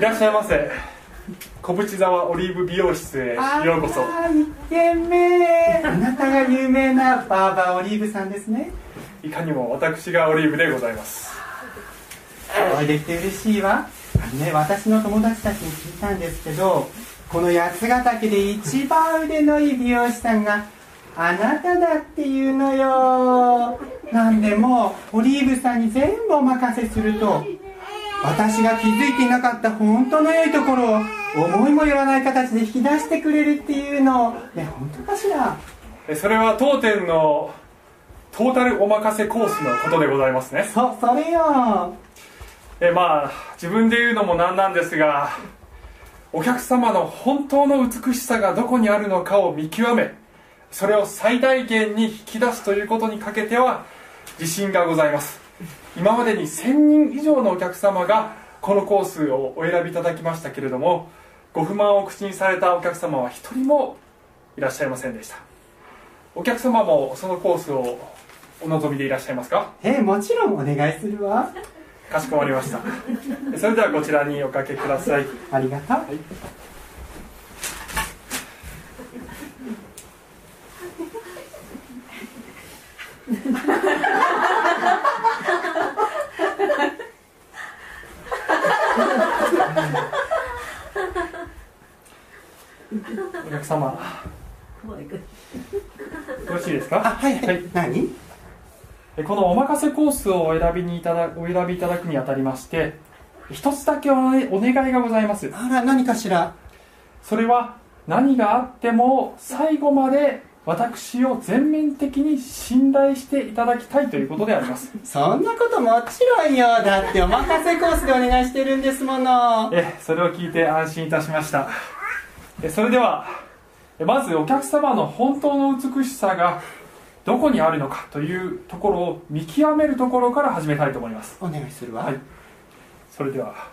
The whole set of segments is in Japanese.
いらっしゃいませ。小淵沢オリーブ美容室へようこそ。一軒目あなたが有名なバーバーオリーブさんですね。いかにも私がオリーブでございます。お会いできて嬉しいわ。ね私の友達たちに聞いたんですけどこの八ヶ岳で一番腕のいい美容師さんがあなただっていうのよ。なんでもオリーブさんに全部お任せすると私が気づいていなかった本当の良いところを思いもよらない形で引き出してくれるっていうのね本当かしら？それは当店のトータルお任せコースのことでございますね。そそれよ。えまあ自分で言うのもなんなんですがお客様の本当の美しさがどこにあるのかを見極めそれを最大限に引き出すということにかけては自信がございます今までに1000人以上のお客様がこのコースをお選びいただきましたけれどもご不満を口にされたお客様は一人もいらっしゃいませんでした。お客様もそのコースをお望みでいらっしゃいますか？ええもちろんお願いするわ。かしこまりました。それではこちらにおかけください。ありがとう、はい お客様。よろしいですか？あはいはい、はい、何？このお任せコースをお選びにいただお選びいただくにあたりまして一つだけお,、ね、お願いがございます。あら何かしら？それは何があっても最後まで私を全面的に信頼していただきたいということであります。そんなこともちろんよだってお任せコースでお願いしてるんですもの。えそれを聞いて安心いたしました。それではまずお客様の本当の美しさがどこにあるのかというところを見極めるところから始めたいと思います。お願いするわ、はい、それでは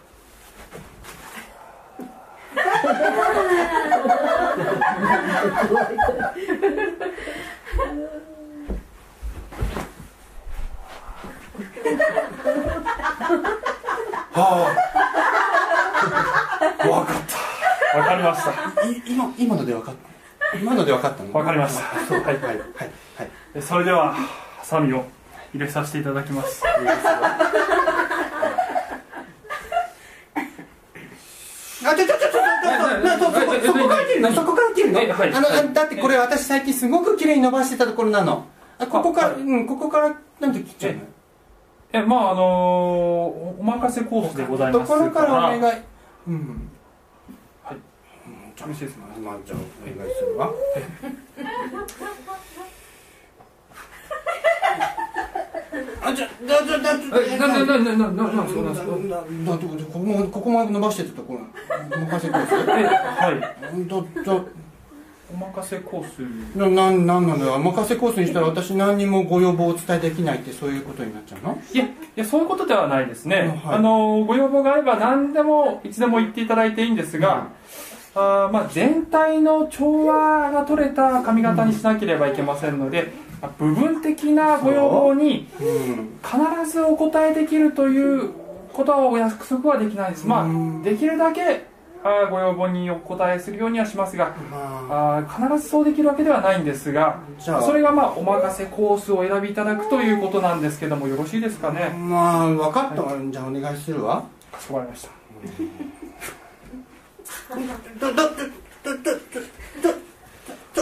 はあ、分かった。分かりました。今今ので分かった今ので分かったの？分かりました。はいはいはい、はい、それではハサミを入れさせていただきますあ、ちょちょちょちょちょそこから切るのはい、あの、だってこれ私最近すごく綺麗に伸ばしてたところなの。あここから、うんここからなんで切っちゃうの？えまああのー、お任せコースでございますところからお願い。うん。はい。よろしいですかまあじゃあお願いするわ。あじゃだだだえなななななななんですか？なんですかだだここまここまで伸ばしてたところ。お任せコースえはい。だだお任せコースななんなんなんだよお任せコースにしたら私何にもご要望をお伝えできないってそういうことになっちゃうの？いやいやそういうことではないですね、はい。あのご要望があれば何でもいつでも言っていただいていいんですが、あーまあ、全体の調和が取れた髪型にしなければいけませんので、まあ部分的なご要望にう。ん。必ずお答えできるということはお約束はできないです。まうん。あできるだけご要望にお答えするようにはしますがまあ。ー必ずそうできるわけではないんですがじゃあ。それがまあお任せコースをお選びいただくということなんですけどもよろしいですかあね？まあ分かったわ、じゃあお願いするわ。かしこまりました。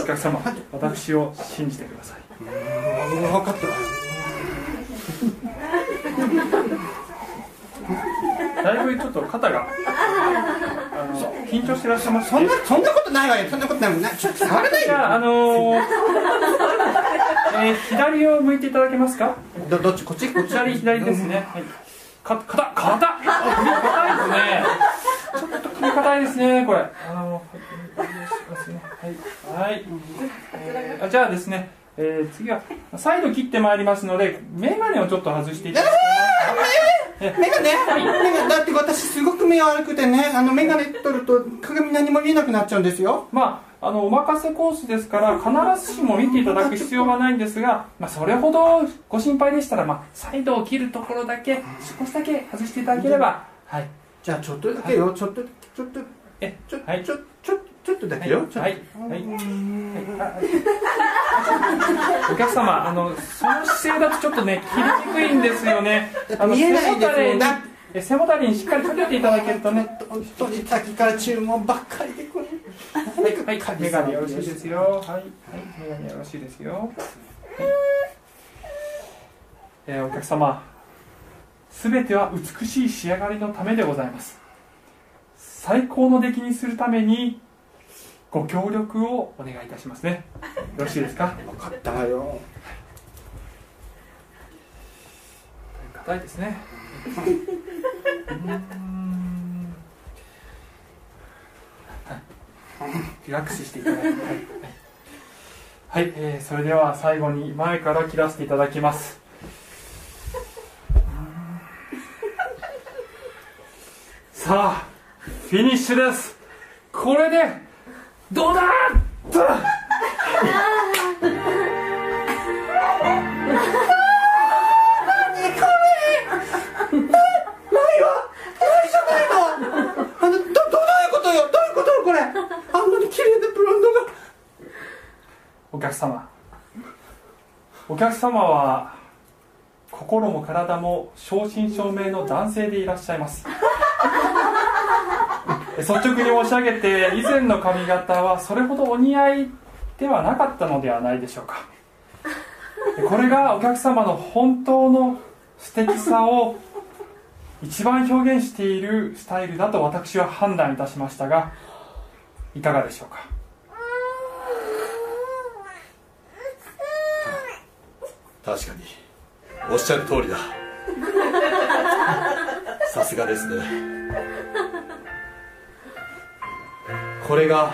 お客様私を信じてください。分かったわだいぶちょっと肩が緊張してらっしゃいますそんなそんなことないわよ。そんなことないもんな。ちょっと触れない。よじゃああのー えー左を向いていただけますか？どどっち？こっち？こっち左左ですね、はい、か肩肩？硬いですね。ちょっと首硬いですねこれ。あのはい、はい。えーあじゃあですね、えー次は再度切ってまいりますので眼鏡をちょっと外していただけます。か目がね、目がだって私すごく目悪くてねあの眼鏡取ると鏡何も見えなくなっちゃうんですよ。まあ、あのお任せコースですから必ずしも見ていただく必要はないんですが、まあ、それほどご心配でしたら、まあ、サイドを切るところだけ少しだけ外していただければ、はい、じゃあちょっとだけよ、ちょっとちょっとえちょ、はい。ちょちょちょっとだけよ、はい。はい。お客様あのその姿勢だとちょっとね切りにくいんですよね。あの見えないですもんね。背もたれにえ背もたれにしっかりかけていただけるとね本当に先から注文ばっかりでこれ。はい、はい、メガネよろしいですよ。はい、はい、メガネよろしいですよ。はい。えーお客様、すべては美しい仕上がりのためでございます。最高の出来にするために、ご協力をお願いいたしますね。よろしいですか？分かったわよ硬いですね。リラックスしていただいて。はい、はいはいえーそれでは最後に前から切らせていただきます。さあ、フィニッシュです。これで、どうだと。あの。どういうことよ？どういうことよこれ？あんなに綺麗なブロンドが。お客様。お客様は心も体も正真正銘の男性でいらっしゃいます。率直に申し上げて以前の髪型はそれほどお似合いではなかったのではないでしょうか。これがお客様の本当の素敵さを一番表現しているスタイルだと私は判断いたしましたがいかがでしょうか？確かにおっしゃる通りだ。さすがですね。これが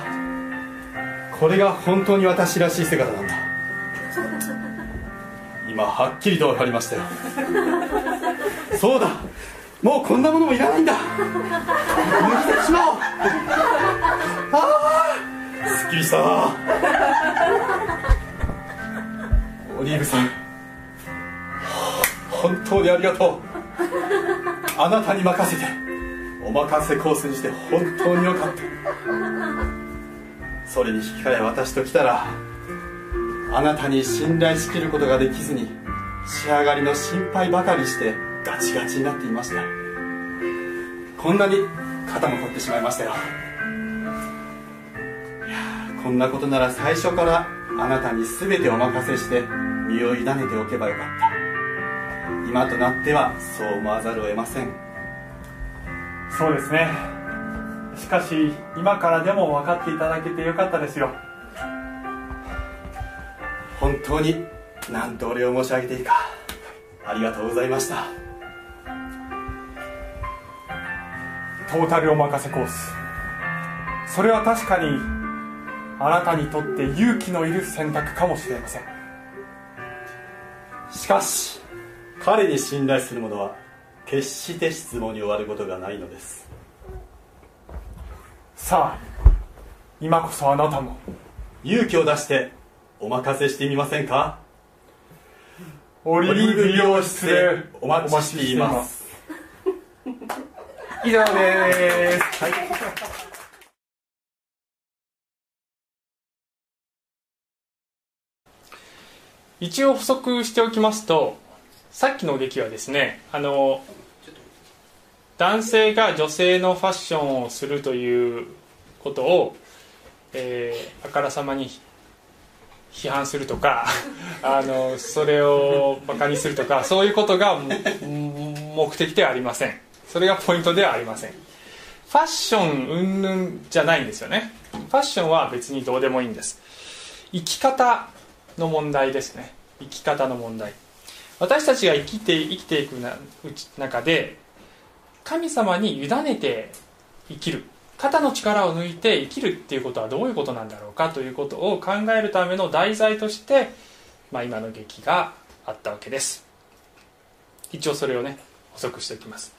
これが本当に私らしい姿なんだ。今はっきりと分かりましたよ。そうだ。もうこんなものもいらないんだ。抜きてしまおう。ああすっきりした。オリーブさん。本当にありがとう。あなたに任せて。お任せコースにして本当によかった。それに引き換え私と来たらあなたに信頼しきることができずに仕上がりの心配ばかりしてガチガチになっていました。こんなに肩も凝ってしまいましたよ。いやこんなことなら最初からあなたに全てお任せして身を委ねておけばよかった。今となってはそう思わざるを得ません。そうですね。しかし今からでも分かっていただけてよかったですよ。本当に何とお礼を申し上げていいかありがとうございました。トータルお任せコース。それは確かにあなたにとって勇気のいる選択かもしれません。しかし彼に信頼する者は決して質問に終わることがないのです。さあ今こそあなたも。勇気を出してお任せしてみませんか？オリーブ美容室でお待ちしています。以上です、はい、一応補足しておきますとさっきの劇はですねあの男性が女性のファッションをするということを、えーあからさまに批判するとか あのそれをバカにするとかそういうことが目的ではありません。それがポイントではありません。ファッション云々じゃないんですよね。ファッションは別にどうでもいいんです。生き方の問題ですね。生き方の問題。私たちが生きて生きていくなうち中で神様に委ねて生きる。肩の力を抜いて生きるっていうことはどういうことなんだろうかということを考えるための題材として、まあ、今の劇があったわけです。一応それをね補足しておきます。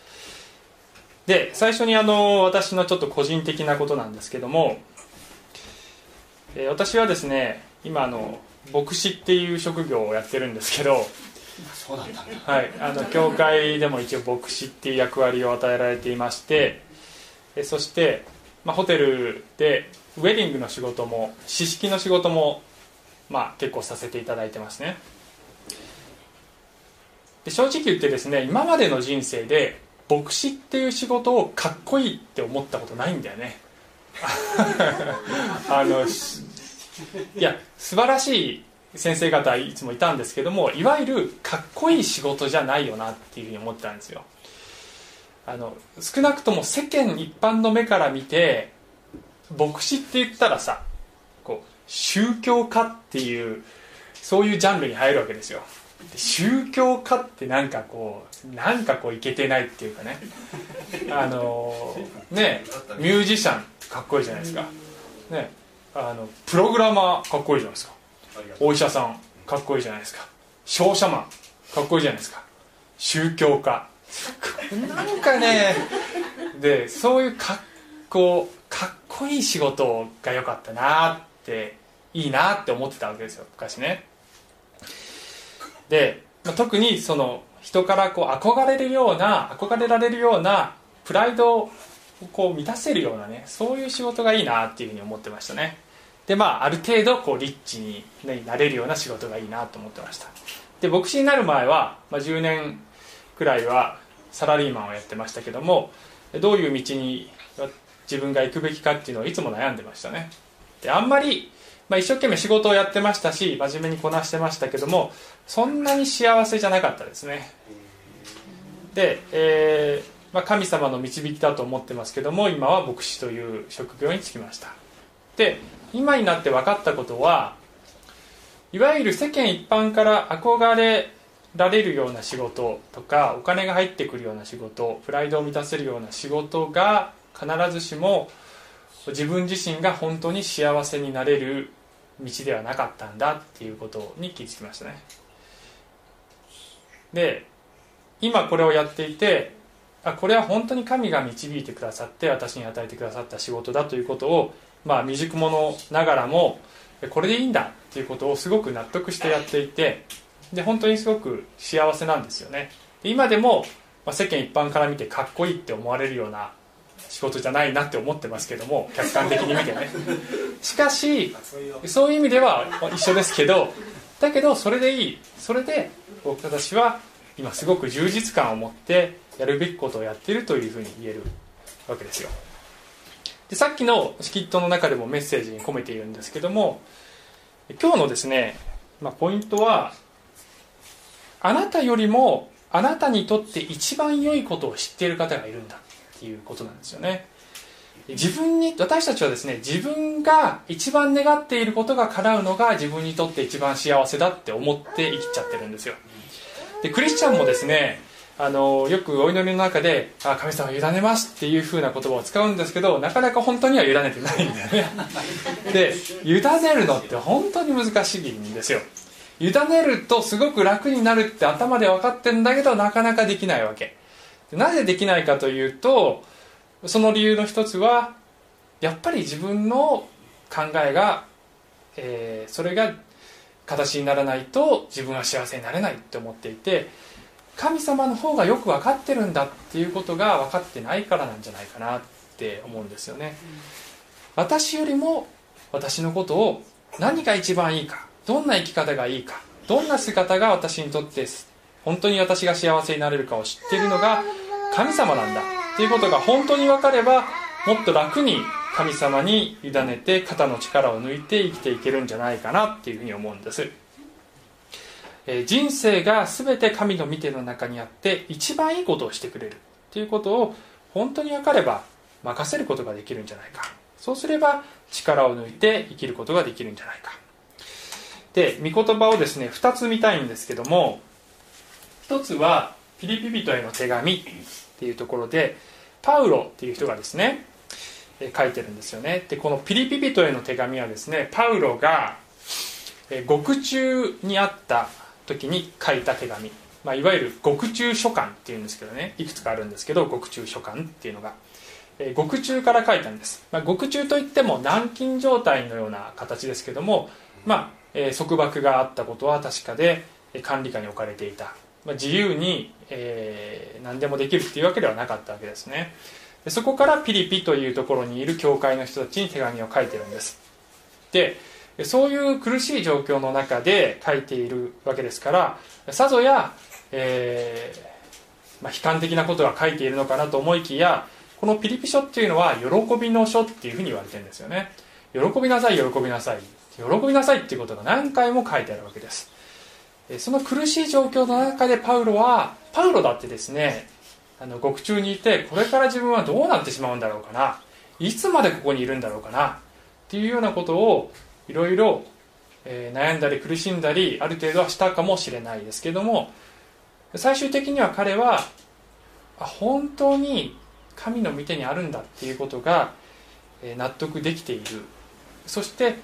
で最初にあの私のちょっと個人的なことなんですけども、えー私はですね今あの牧師っていう職業をやってるんですけどそうだったんだ。はい、あの教会でも一応牧師っていう役割を与えられていましてえそして、まあ、ホテルでウェディングの仕事も詩式の仕事も、まあ、結構させていただいてますね。で正直言ってですね今までの人生で牧師っていう仕事をかっこいいって思ったことないんだよね。あのしいや素晴らしい先生方いつもいたんですけどもいわゆるかっこいい仕事じゃないよなっていうふうに思ってたんですよ。あの少なくとも世間一般の目から見て牧師って言ったらさこう宗教家っていうそういうジャンルに入るわけですよ。宗教家ってなんかこうなんかこういけてないっていうかね。あのねミュージシャンかっこいいじゃないですか。ねあのプログラマーかっこいいじゃないですか。お医者さんかっこいいじゃないですか。商社マンかっこいいじゃないですか。宗教家。なんかね。でそういうかっこかっこいい仕事が良かったなっていいなって思ってたわけですよ昔ね。で、まあ、特にその人からこう憧れるような憧れられるようなプライドをこう満たせるようなねそういう仕事がいいなっていうふうに思ってましたねでまあある程度こうリッチに、ね、なれるような仕事がいいなと思ってました。で牧師になる前は、まあ、10年くらいはサラリーマンをやってましたけどもどういう道に自分が行くべきかっていうのをいつも悩んでましたね。であんまり、まあ、一生懸命仕事をやってましたし真面目にこなしてましたけどもそんなに幸せじゃなかったですね。で、えーまあ、神様の導きだと思ってますけども今は牧師という職業に就きました。で今になって分かったことはいわゆる世間一般から憧れられるような仕事とかお金が入ってくるような仕事プライドを満たせるような仕事が必ずしも自分自身が本当に幸せになれる道ではなかったんだっていうことに気づきましたね。で今これをやっていてあこれは本当に神が導いてくださって私に与えてくださった仕事だということをまあ未熟者ながらもこれでいいんだっていうことをすごく納得してやっていてで本当にすごく幸せなんですよね。で今でも、まあ、世間一般から見てかっこいいって思われるような仕事じゃないなって思ってますけども客観的に見てね。しかしそういう意味では一緒ですけどだけどそれでいい。それで僕たちは今すごく充実感を持ってやるべきことをやっているというふうに言えるわけですよでさっきのスキットの中でもメッセージに込めているんですけども今日のですね、まあ、ポイントはあなたよりもあなたにとって一番良いことを知っている方がいるんだっていうことなんですよね。自分に私たちはですね自分が一番願っていることが叶うのが自分にとって一番幸せだって思って生きちゃってるんですよ。でクリスチャンもですねあのよくお祈りの中で「あ神様委ねます」っていうふうな言葉を使うんですけどなかなか本当には委ねてないんだよね。で委ねるのって本当に難しいんですよ。委ねるとすごく楽になるって頭で分かってんだけどなかなかできないわけ。なぜできないかというとその理由の一つはやっぱり自分の考えが、えー、それが形にならないと自分は幸せになれないって思っていて神様の方がよく分かってるんだっていうことが分かってないからなんじゃないかなって思うんですよね、私よりも私のことを何が一番いいかどんな生き方がいいかどんな姿が私にとって本当に私が幸せになれるかを知っているのが神様なんだっていうことが本当に分かればもっと楽に神様に委ねて肩の力を抜いて生きていけるんじゃないかなっていうふうに思うんですえ人生が全て神の見ての中にあって一番いいことをしてくれるっていうことを本当に分かれば任せることができるんじゃないか。そうすれば力を抜いて生きることができるんじゃないか。で御言葉をですね2つ見たいんですけども1つはピリピ人への手紙っていうところでパウロっていう人がですね書いてるんですよね。でこのピリピ人への手紙はですねパウロが獄中にあった時に書いた手紙、まあ、いわゆる獄中書簡っていうんですけどね。いくつかあるんですけど獄中書簡っていうのが、えー、獄中から書いたんです、まあ、獄中といっても軟禁状態のような形ですけども、まあえー、束縛があったことは確かで、管理下に置かれていた、まあ、自由に、えー、何でもできるっていうわけではなかったわけですね。でそこからピリピというところにいる教会の人たちに手紙を書いてるんです。でそういう苦しい状況の中で書いているわけですからさぞや、えーまあ、悲観的なことが書いているのかなと思いきやこのピリピ書っていうのは喜びの書っていうふうに言われてるんですよね。喜びなさい喜びなさい。喜びなさいっていうことが何回も書いてあるわけです。その苦しい状況の中でパウロはパウロだってですねあの獄中にいてこれから自分はどうなってしまうんだろうかな。いつまでここにいるんだろうかな。っていうようなことをいろいろ悩んだり苦しんだりある程度はしたかもしれないですけども最終的には彼は本当に神の御手にあるんだっていうことが納得できている。そして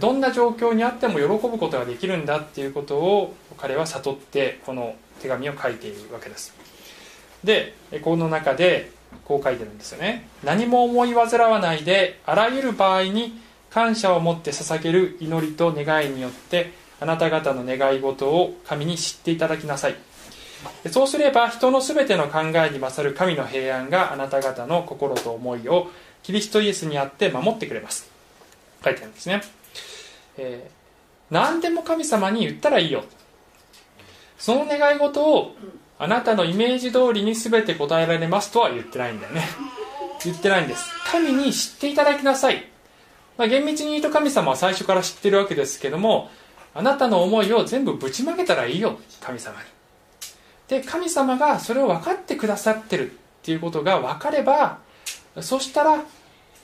どんな状況にあっても喜ぶことができるんだっていうことを彼は悟ってこの手紙を書いているわけです。でこの中でこう書いてるんですよね。何も思い煩わないであらゆる場合に感謝を持って捧げる祈りと願いによってあなた方の願い事を神に知っていただきなさい。そうすれば人の全ての考えに勝る神の平安があなた方の心と思いをキリストイエスにあって守ってくれます。書いてあるんですね。えー、何でも神様に言ったらいいよ。その願い事をあなたのイメージ通りに全て答えられますとは言ってないんだよね。言ってないんです。神に知っていただきなさい、まあ、厳密に言うと神様は最初から知ってるわけですけどもあなたの思いを全部ぶちまけたらいいよ神様に。で神様がそれを分かってくださってるっていうことが分かればそしたら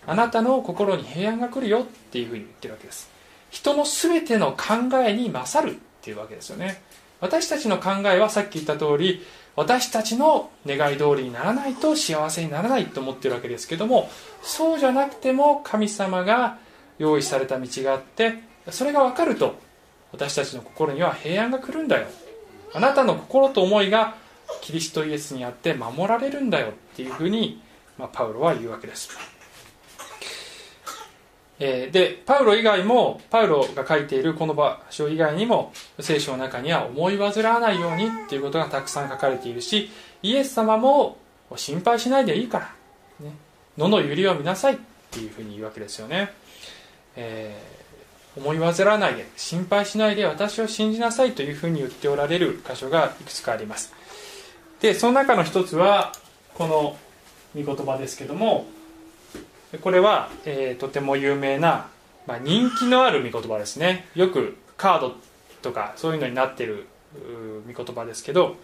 あなたの心に平安が来るよっていうふうに言ってるわけです。人の全ての考えに勝るっていうわけですよね。私たちの考えはさっき言った通り私たちの願い通りにならないと幸せにならないと思っているわけですけどもそうじゃなくても神様が用意された道があってそれが分かると私たちの心には平安が来るんだよ。あなたの心と思いがキリストイエスにあって守られるんだよっていうふうに、まあ、パウロは言うわけです。えー、でパウロ以外もパウロが書いているこの場所以外にも聖書の中には思い煩わないようにっていうことがたくさん書かれているしイエス様も心配しないでいいから、ね、野の揺りを見なさいっていうふうに言うわけですよね、えー、思い煩わないで心配しないで私を信じなさいというふうに言っておられる箇所がいくつかあります。でその中の一つはこの御言葉ですけどもこれは、えー、とても有名な、まあ、人気のある御言葉ですね。よくカードとかそういうのになってる御言葉ですけど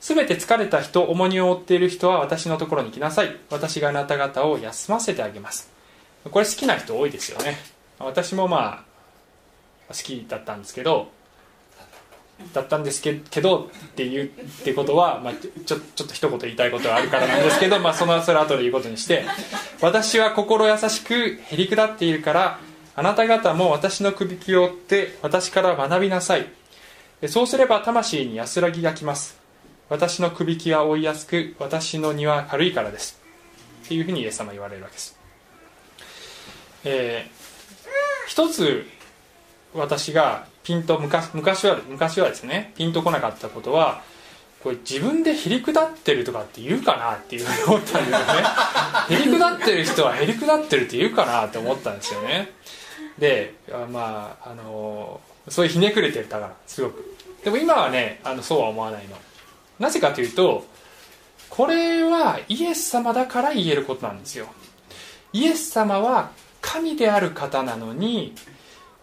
全て疲れた人重荷を負っている人は私のところに来なさい。私があなた方を休ませてあげます。これ好きな人多いですよね。私もまあ好きだったんですけどだったんですけどっていうってことは、まあ、ちょちょっと一言言いたいことがあるからなんですけど、まあ、そのそれ後で言うことにして私は心優しくへりくだっているからあなた方も私の首輝を追って私から学びなさい。そうすれば魂に安らぎがきます。私の首輝は追いやすく私の荷は軽いからです。っていうふうにイエス様言われるわけです、えー、一つ私がピンと昔昔は昔はですねピンとこなかったことはこれ自分でへりくだってるとかって言うかなっていうふうに思ったんですよね。へりくだってる人はへりくだってるって言うかなって思ったんですよね。でまああのそういうひねくれてたからすごく。でも今はねあのそうは思わないの。なぜかというとこれはイエス様だから言えることなんですよ。イエス様は神である方なのに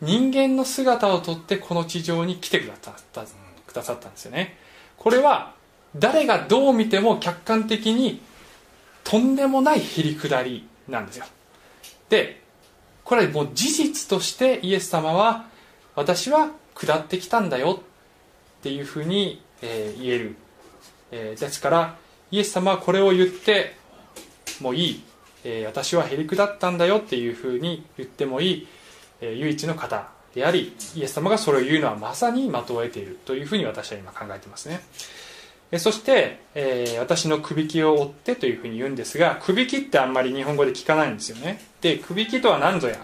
人間の姿をとってこの地上に来てくださったくださったんですよね。これは誰がどう見ても客観的にとんでもないへりくだりなんですよ。でこれはもう事実としてイエス様は私は下ってきたんだよっていうふうに、えー、言える、えー、ですからイエス様はこれを言ってもいい、えー、私はへりくだったんだよっていうふうに言ってもいい。唯一の方でありイエス様がそれを言うのはまさに的を得ているというふうに私は今考えていますね。そして、えー、私のくびきを追ってというふうに言うんですがくびきってあんまり日本語で聞かないんですよね。でくびきとは何ぞや？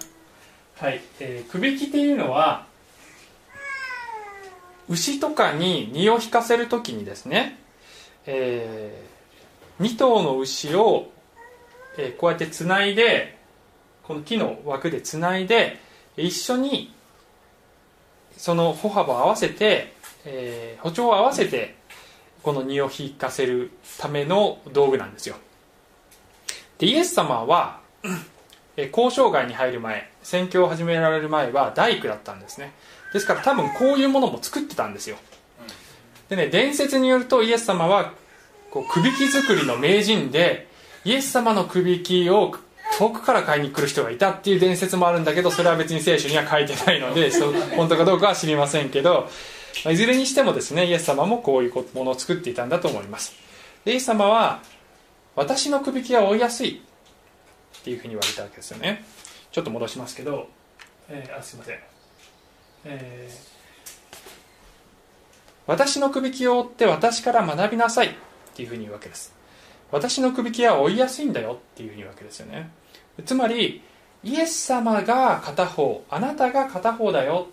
はい、えー、くびきっていうのは牛とかに荷を引かせる時にですね、えー、2頭の牛を、えー、こうやってつないでこの木の枠でつないで一緒にその歩幅を合わせて、えー、歩調を合わせてこの荷を引かせるための道具なんですよ。でイエス様は、え交渉外に入る前宣教を始められる前は大工だったんですね。ですから多分こういうものも作ってたんですよ。でね伝説によるとイエス様はこうくびき作りの名人でイエス様のくびきを遠くから買いに来る人がいたっていう伝説もあるんだけどそれは別に聖書には書いてないので 本当かどうかは知りませんけどいずれにしてもですねイエス様もこういうものを作っていたんだと思います。イエス様は私のくびきは追いやすいっていうふうに言われたわけですよね。ちょっと戻しますけど、えー、あすいません、えー、私のくびきを追って私から学びなさいっていうふうに言うわけです。私のくびきは追いやすいんだよっていうふうに言うわけですよねつまりイエス様が片方あなたが片方だよ。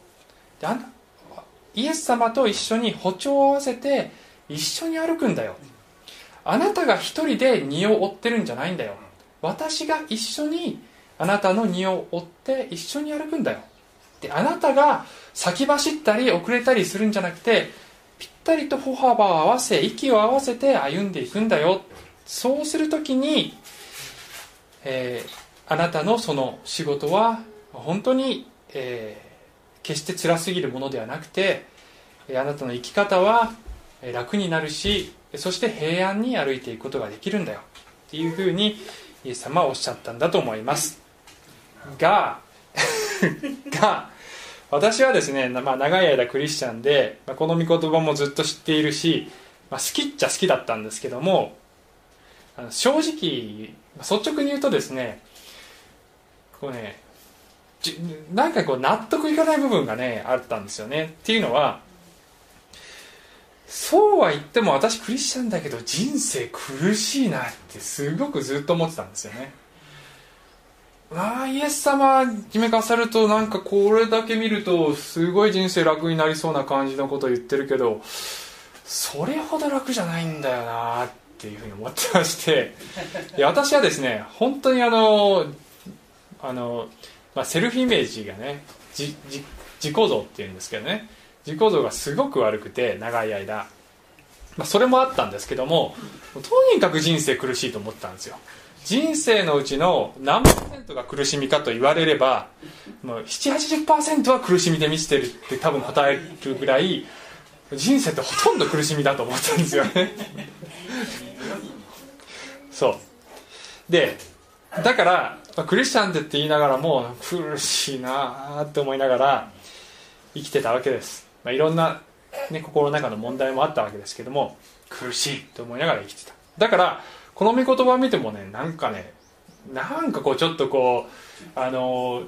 イエス様と一緒に歩調を合わせて一緒に歩くんだよ。あなたが一人で荷を追ってるんじゃないんだよ。私が一緒にあなたの荷を追って一緒に歩くんだよ。であなたが先走ったり遅れたりするんじゃなくてぴったりと歩幅を合わせ息を合わせて歩んでいくんだよ。そうするときに、えー、あなたのその仕事は本当に、えー、決して辛すぎるものではなくてあなたの生き方は楽になるしそして平安に歩いていくことができるんだよ。っていうふうにイエス様はおっしゃったんだと思います。が が私はですね、まあ、長い間クリスチャンで、まあ、この御言葉もずっと知っているし、まあ、好きっちゃ好きだったんですけども正直率直に言うとですねこうねなんかこう納得いかない部分がねあったんですよね。っていうのはそうは言っても私クリスチャンだけど人生苦しいなってすごくずっと思ってたんですよね。ああイエス様決めかさるとなんかこれだけ見るとすごい人生楽になりそうな感じのことを言ってるけどそれほど楽じゃないんだよなっていうふうに思ってまして。で私はですね本当にあのあの、まあ、セルフイメージがね自己像っていうんですけどね。自己像がすごく悪くて長い間、まあ、それもあったんですけどもとにかく人生苦しいと思ったんですよ。人生のうちの何パーセントが苦しみかと言われれば780%は苦しみで満ちてるって多分答えるぐらい人生ってほとんど苦しみだと思ったんですよね。そう。でだから、ま、クリスチャンってって言いながらも苦しいなって思いながら生きてたわけです。まあ、いろんな、ね、心の中の問題もあったわけですけども苦しいと思いながら生きてた。だからこの御言葉を見てもねなんかねなんかこうちょっとこうあの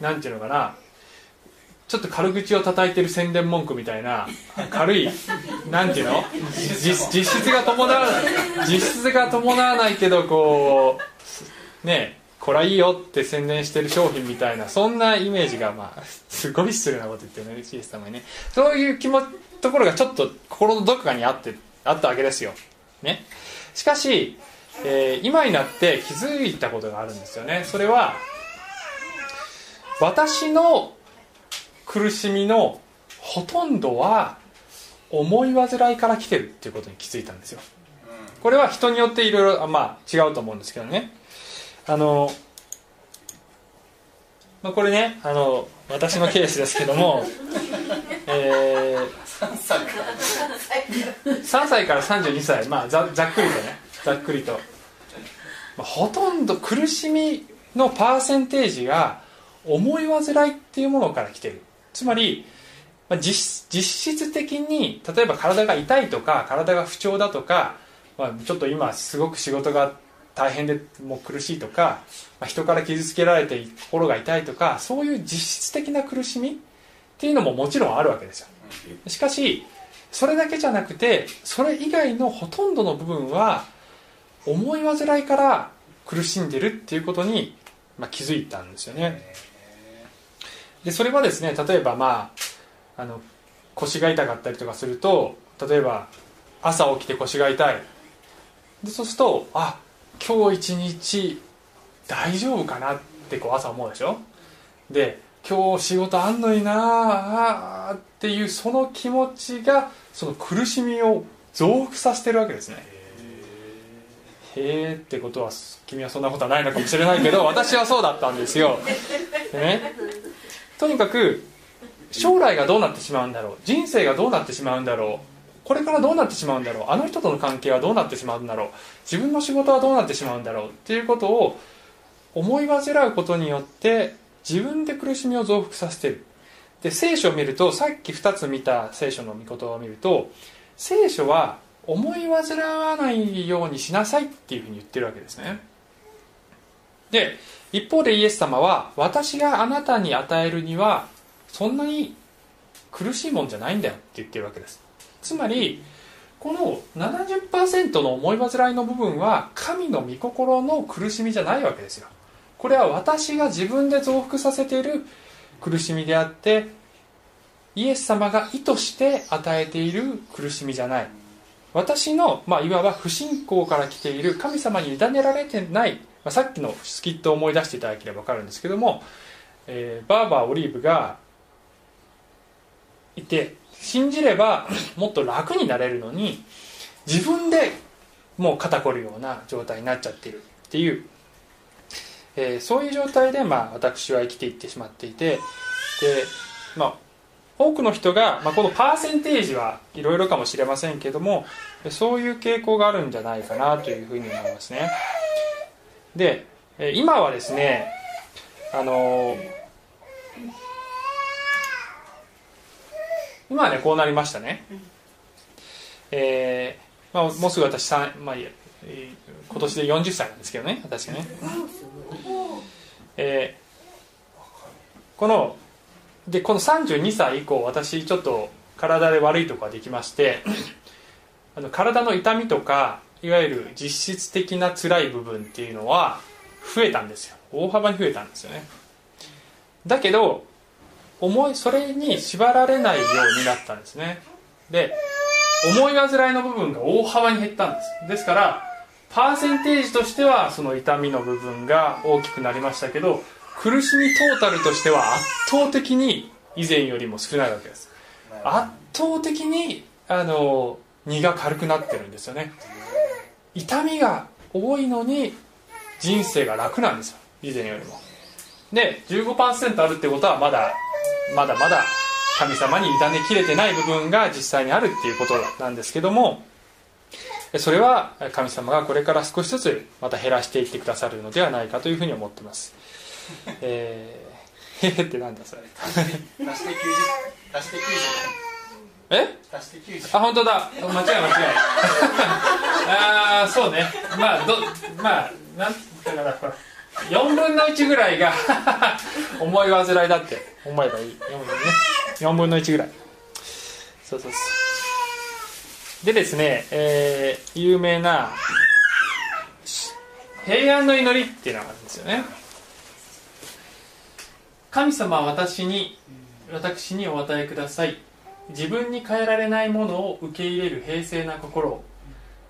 なんていうのかなちょっと軽口を叩いてる宣伝文句みたいな軽いなんていうの？実質が伴わ実質が伴わないけどこうねえこれはいいよって宣伝してる商品みたいなそんなイメージがまあすごい失礼なこと言ってるねイエス様にね。そういう気もところがちょっと心のどこかにあってあったわけですよ。ね。しかし、えー、今になって気づいたことがあるんですよね。それは私の苦しみのほとんどは思い煩いから来てるっていうことに気づいたんですよ。これは人によっていろいろまあ違うと思うんですけどね。あの、まあ、これねあの私のケースですけども、えー、3歳から32歳、まあ、ざざっくりとねざっくりと、まあ、ほとんど苦しみのパーセンテージが思い煩いっていうものから来てる。つまり、まあ実、実質的に例えば体が痛いとか体が不調だとか、まあ、ちょっと今すごく仕事が大変でもう苦しいとか、まあ、人から傷つけられて心が痛いとかそういう実質的な苦しみっていうのももちろんあるわけですよ。しかしそれだけじゃなくてそれ以外のほとんどの部分は思い煩いから苦しんでるっていうことに、まあ、気づいたんですよねでそれはですね例えばまああの腰が痛かったりとかすると例えば朝起きて腰が痛い。でそうするとあ今日一日大丈夫かなってこう朝思うでしょ？で今日仕事あんのになあっていうその気持ちがその苦しみを増幅させてるわけですね。へえってことは君はそんなことはないのかもしれないけど私はそうだったんですよ、ね、とにかく将来がどうなってしまうんだろう。人生がどうなってしまうんだろう。これからどうなってしまうんだろう。あの人との関係はどうなってしまうんだろう。自分の仕事はどうなってしまうんだろう。っていうことを思い煩うことによって自分で苦しみを増幅させてる。で聖書を見るとさっき2つ見た聖書の御言葉を見ると聖書は思い煩わないようにしなさいっていうふうに言ってるわけですね。で一方でイエス様は私があなたに与えるにはそんなに苦しいもんじゃないんだよって言ってるわけです。つまりこの70%の思い煩いの部分は神の御心の苦しみじゃないわけですよ。これは私が自分で増幅させている苦しみであってイエス様が意図して与えている苦しみじゃない。私の、まあ、いわば不信仰から来ている神様に委ねられてない、まあ、さっきのスキットを思い出していただければ分かるんですけども、えー、バーバー・オリーブがいて信じればもっと楽になれるのに自分でもう肩こるような状態になっちゃってるっていう、えー、そういう状態で、まあ、私は生きていってしまっていてで、まあ、多くの人が、まあ、このパーセンテージはいろいろかもしれませんけどもそういう傾向があるんじゃないかなというふうに思いますね。で今はですねあの今はねこうなりましたね、えーまあ、もうすぐ私3、まあ、今年で40歳なんですけどね私ね、えー、このでこの32歳以降私ちょっと体で悪いとこができましてあの体の痛みとかいわゆる実質的な辛い部分っていうのは増えたんですよ。大幅に増えたんですよね。だけど思いそれに縛られないようになったんですね。で思い煩いの部分が大幅に減ったんです。ですからパーセンテージとしてはその痛みの部分が大きくなりましたけど苦しみトータルとしては圧倒的に以前よりも少ないわけです。圧倒的にあの荷が軽くなってるんですよね。痛みが多いのに人生が楽なんですよ。以前よりも。で15%あるってことはまだまだまだ神様に委ねきれてない部分が実際にあるっていうことなんですけどもそれは神様がこれから少しずつまた減らしていってくださるのではないかというふうに思ってます。えー、へへってなんだそれ。足して90足して90え？足して90あ本当だ。間違い間違い。ああそうね。まあどまあなんだからほら4分の1ぐらいが 思い煩いだって。思えばいい。4分,、ね、4分の1ぐらい。そうそうそう。でですね、えー、有名な平安の祈りっていうのがあるんですよね。神様は私に私にお与えください自分に変えられないものを受け入れる平静な心。を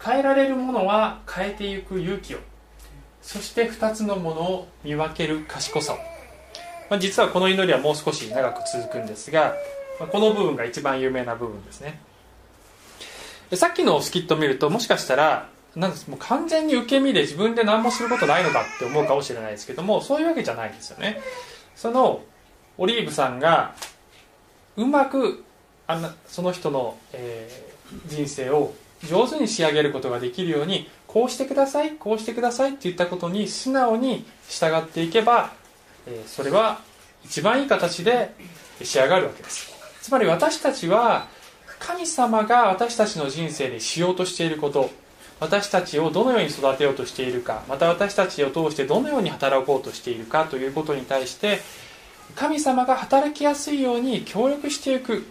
変えられるものは変えていく勇気を。そして2つのものを見分ける賢さを、まあ、実はこの祈りはもう少し長く続くんですが、まあ、この部分が一番有名な部分ですね。でさっきのスキットを見るともしかしたらなんですもう完全に受け身で自分で何もすることないのかって思うかもしれないですけどもそういうわけじゃないんですよね。そのオリーブさんがうまくあのその人の、えー、人生を上手に仕上げることができるようにこうしてくださいこうしてくださいって言ったことに素直に従っていけば、えー、それは一番いい形で仕上がるわけです。つまり私たちは神様が私たちの人生でしようとしていること私たちをどのように育てようとしているかまた私たちを通してどのように働こうとしているかということに対して神様が働きやすいように協力していく。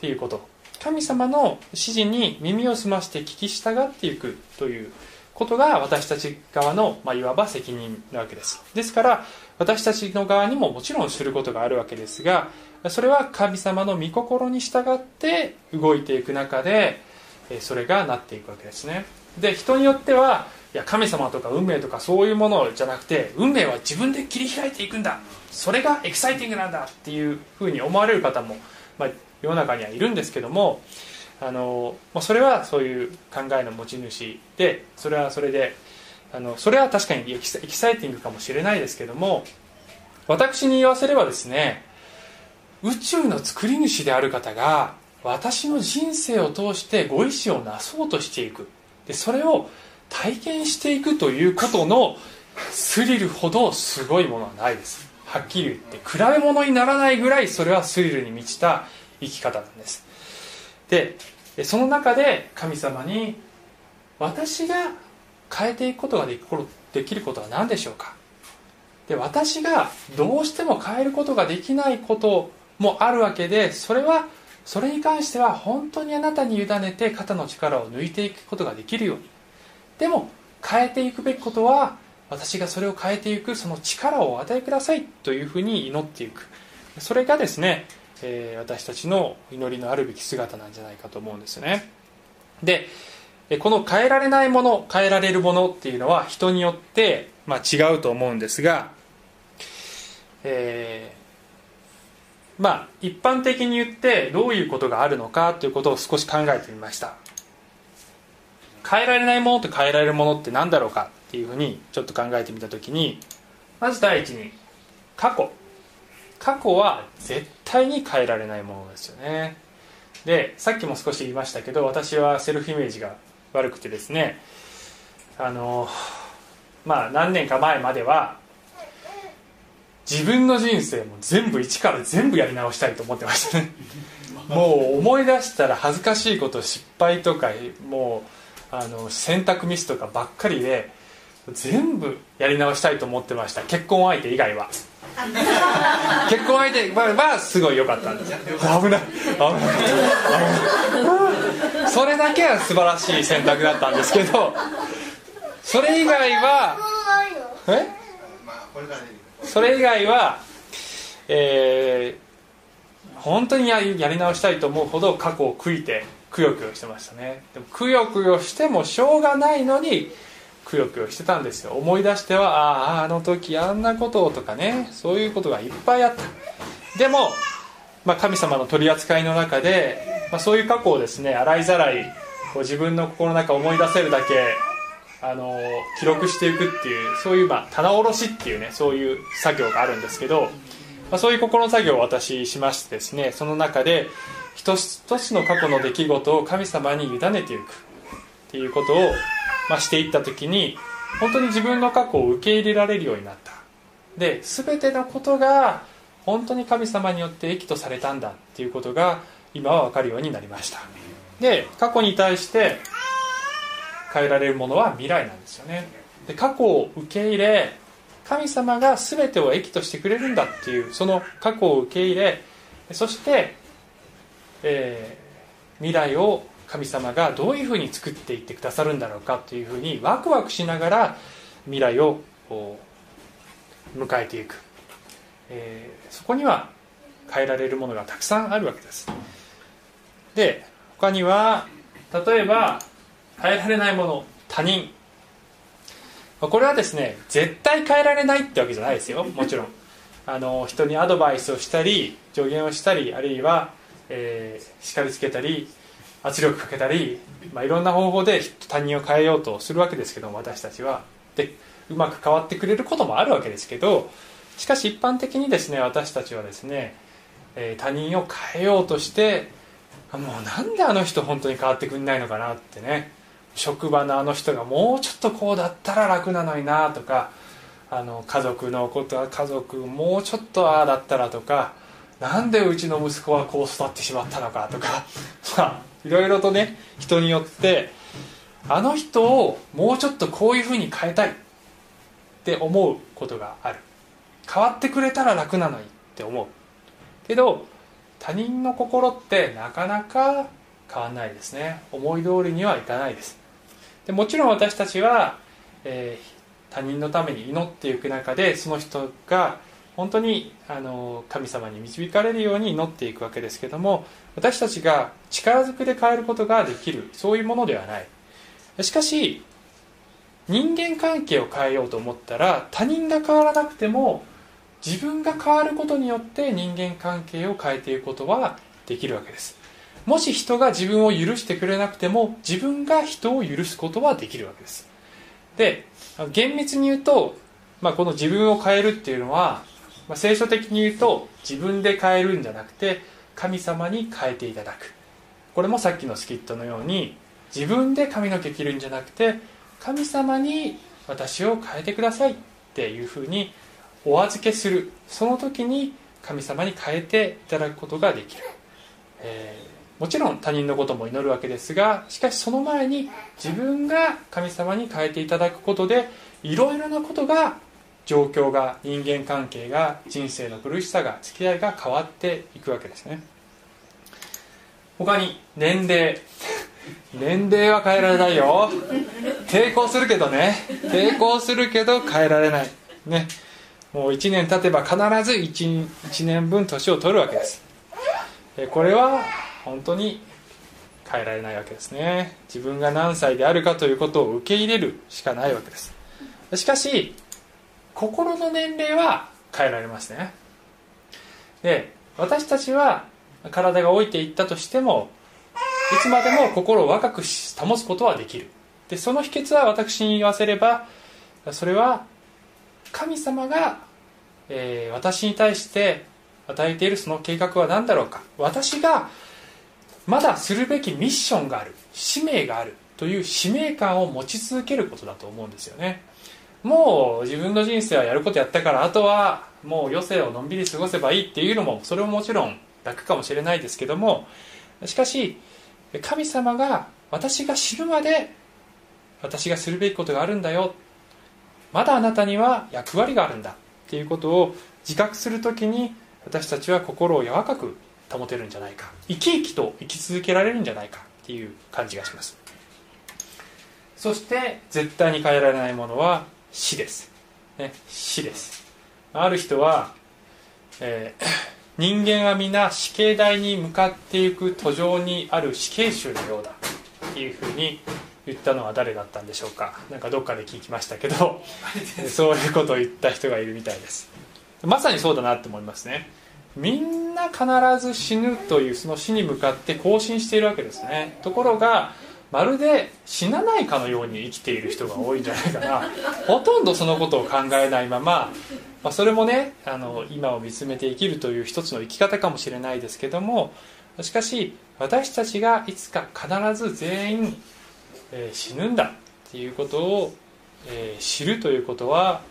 っていうこと。神様の指示に耳を澄まして聞き従っていくということが私たち側の、まあ、いわば責任なわけです。ですから私たちの側にももちろんすることがあるわけですがそれは神様の御心に従って動いていく中でそれがなっていくわけですね。で人によってはいや神様とか運命とかそういうものじゃなくて運命は自分で切り開いていくんだ。それがエキサイティングなんだっていうふうに思われる方も、まあ、世の中にはいるんですけどもあのそれはそういう考えの持ち主でそれはそれであのそれは確かにエキサイティングかもしれないですけども私に言わせればですね宇宙の作り主である方が私の人生を通してご意志をなそうとしていく。でそれを体験していくということのスリルほどすごいものはないです。はっきり言って比べ物にならないぐらいそれはスリルに満ちた生き方なんです。でその中で神様に私が変えていくことができることは何でしょうか？で私がどうしても変えることができないこともあるわけでそれはそれに関しては本当にあなたに委ねて肩の力を抜いていくことができるように。でも変えていくべきことは私がそれを変えていくその力をお与えくださいというふうに祈っていく。それがですね、えー、私たちの祈りのあるべき姿なんじゃないかと思うんですよね。でこの変えられないもの変えられるものっていうのは人によって、まあ、違うと思うんですが、えー、まあ一般的に言ってどういうことがあるのかということを少し考えてみました。変えられないものと変えられるものって何だろうかっていうふうにちょっと考えてみた時にまず第一に過去。過去は絶対に変えられないものですよね。でさっきも少し言いましたけど私はセルフイメージが悪くてですねあのまあ何年か前までは自分の人生も全部一から全部やり直したいと思ってましたね。もう思い出したら恥ずかしいこと失敗とかもうあの選択ミスとかばっかりで全部やり直したいと思ってました。結婚相手以外は結婚相手は、まあ、すごい良かったんです危ない。危ない。危ない。それだけは素晴らしい選択だったんですけどそれ以外はえ？それ以外はえー、本当にやりやり直したいと思うほど過去を悔いてくよくよしてましたね。でもくよくよしてもしょうがないのにくよくよしてたんですよ。思い出してはあああの時あんなこととかねそういうことがいっぱいあった。でも、まあ、神様の取り扱いの中で、まあ、そういう過去をですね洗いざらいこう自分の心の中思い出せるだけあの記録していくっていうそういう、まあ、棚卸しっていうねそういう作業があるんですけど、まあ、そういう心の作業を私しましてですねその中で一つ一つの過去の出来事を神様に委ねていくっていうことをまあ、していった時に本当に自分の過去を受け入れられるようになった。で全てのことが本当に神様によって益とされたんだっていうことが今は分かるようになりました。で過去に対して変えられるものは未来なんですよね。で過去を受け入れ神様が全てを益としてくれるんだっていうその過去を受け入れそして、えー、未来を神様がどういうふうに作っていってくださるんだろうかというふうにワクワクしながら未来を迎えていく、えー、そこには変えられるものがたくさんあるわけです。で他には例えば変えられないもの他人。これはですね絶対変えられないってわけじゃないですよ。もちろん。あの人にアドバイスをしたり助言をしたりあるいは、えー、叱りつけたり圧力かけたり、まあ、いろんな方法で他人を変えようとするわけですけども私たちは。でうまく変わってくれることもあるわけですけどしかし一般的にですね私たちはですね、えー、他人を変えようとしてもうなんであの人本当に変わってくんないのかなってね。職場のあの人がもうちょっとこうだったら楽なのになとかあの家族のことは家族もうちょっとああだったらとかなんでうちの息子はこう育ってしまったのかとか まあいろいろとね人によってあの人をもうちょっとこういうふうに変えたいって思うことがある。変わってくれたら楽なのにって思う。けど他人の心ってなかなか変わんないですね。思い通りにはいかないです。でもちろん私たちは、えー、他人のために祈っていく中でその人が本当にあの神様に導かれるように祈っていくわけですけども私たちが力ずくで変えることができるそういうものではない。しかし人間関係を変えようと思ったら他人が変わらなくても自分が変わることによって人間関係を変えていくことはできるわけです。もし人が自分を許してくれなくても自分が人を許すことはできるわけです。で厳密に言うと、まあ、この自分を変えるっていうのは、まあ、聖書的に言うと自分で変えるんじゃなくて神様に変えていただく。これもさっきのスキットのように自分で髪の毛切るんじゃなくて神様に私を変えてくださいっていうふうにお預けする。その時に神様に変えていただくことができる、えー、もちろん他人のことも祈るわけですがしかしその前に自分が神様に変えていただくことでいろいろなことが状況が人間関係が人生の苦しさが付き合いが変わっていくわけですね。他に年齢。年齢は変えられないよ。抵抗するけどね。抵抗するけど変えられない。ね。もう1年経てば必ず 1, 1年分年を取るわけです。これは本当に変えられないわけですね。自分が何歳であるかということを受け入れるしかないわけです。しかし心の年齢は変えられますね。で私たちは体が老いていったとしてもいつまでも心を若く保つことはできる。でその秘訣は私に言わせればそれは神様が、えー、私に対して与えているその計画は何だろうか。私がまだするべきミッションがある。使命がある。という使命感を持ち続けることだと思うんですよね。もう自分の人生はやることやったからあとはもう余生をのんびり過ごせばいいっていうのもそれももちろん楽かもしれないですけどもしかし神様が私が死ぬまで私がするべきことがあるんだよ。まだあなたには役割があるんだっていうことを自覚するときに私たちは心を柔らかく保てるんじゃないか。生き生きと生き続けられるんじゃないかっていう感じがします。そして絶対に変えられないものは死です、ね、死です。ある人は、えー、人間は皆死刑台に向かっていく途上にある死刑囚のようだ。っていうふうに言ったのは誰だったんでしょうか。なんかどっかで聞きましたけど そういうことを言った人がいるみたいです。まさにそうだなって思いますね。みんな必ず死ぬというその死に向かって更新しているわけですね。ところがまるで死なないかのように生きている人が多いんじゃないかな。ほとんどそのことを考えないまま、まあ、それもねあの今を見つめて生きるという一つの生き方かもしれないですけどもしかし私たちがいつか必ず全員えー、死ぬんだっていうことを、えー、知るということは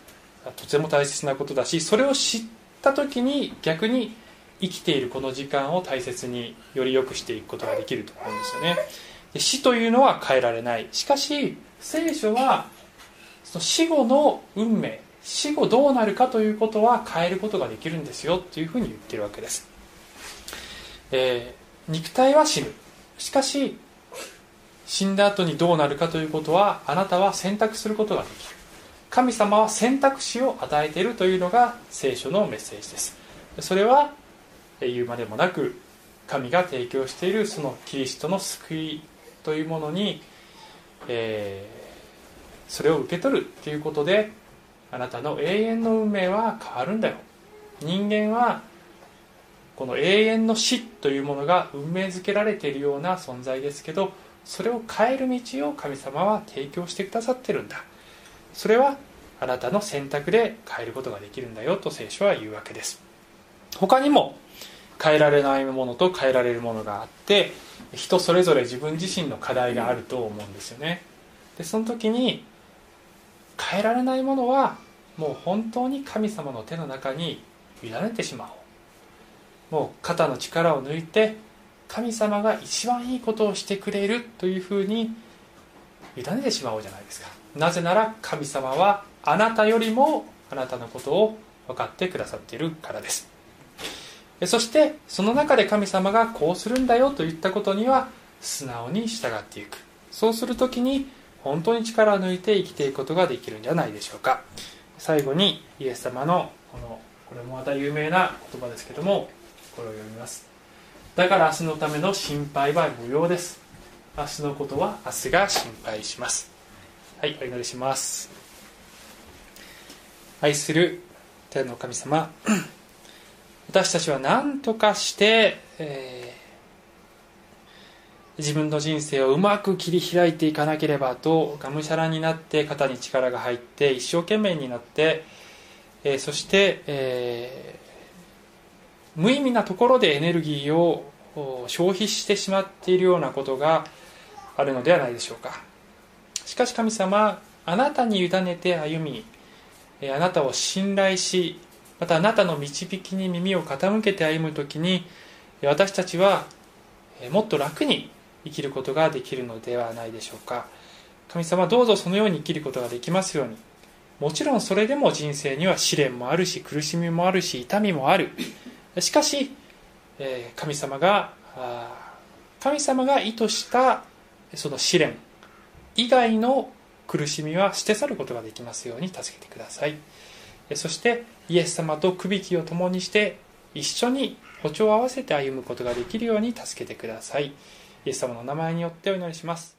とても大切なことだしそれを知った時に逆に生きているこの時間を大切により良くしていくことができると思うんですよね。で死というのは変えられない。しかし聖書はその死後の運命死後どうなるかということは変えることができるんですよというふうに言ってるわけです、えー、肉体は死ぬ。しかし死んだ後にどうなるかということはあなたは選択することができる。神様は選択肢を与えているというのが聖書のメッセージです。それは言うまでもなく神が提供しているそのキリストの救いというものに、えー、それを受け取るということであなたの永遠の運命は変わるんだよ。人間はこの永遠の死というものが運命づけられているような存在ですけどそれを変える道を神様は提供してくださってるんだ。それはあなたの選択で変えることができるんだよと聖書は言うわけです。他にも変えられないものと変えられるものがあって人それぞれ自分自身の課題があると思うんですよね。でその時に変えられないものはもう本当に神様の手の中に委ねてしまおう。もう肩の力を抜いて神様が一番いいことをしてくれるというふうに委ねてしまおうじゃないですか。なぜなら神様はあなたよりもあなたのことを分かってくださっているからです。そしてその中で神様がこうするんだよと言ったことには素直に従っていく。そうする時に本当に力を抜いて生きていくことができるんじゃないでしょうか。最後にイエス様のこのこれもまた有名な言葉ですけどもこれを読みます。だから明日のための心配は無用です。明日のことは明日が心配します。はいお祈りします。愛する天の神様私たちは何とかして、えー自分の人生をうまく切り開いていかなければとがむしゃらになって肩に力が入って一生懸命になって、えーそして、えー無意味なところでエネルギーを消費してしまっているようなことがあるのではないでしょうか。しかし神様あなたに委ねて歩みあなたを信頼しまたあなたの導きに耳を傾けて歩む時に私たちはもっと楽に生きることができるのではないでしょうか。神様どうぞそのように生きることができますように。もちろんそれでも人生には試練もあるし苦しみもあるし痛みもある。しかし、神様が神様が意図したその試練以外の苦しみは捨て去ることができますように助けてください。そしてイエス様とくびきを共にして一緒に歩調を合わせて歩むことができるように助けてください。イエス様の名前によってお祈りします。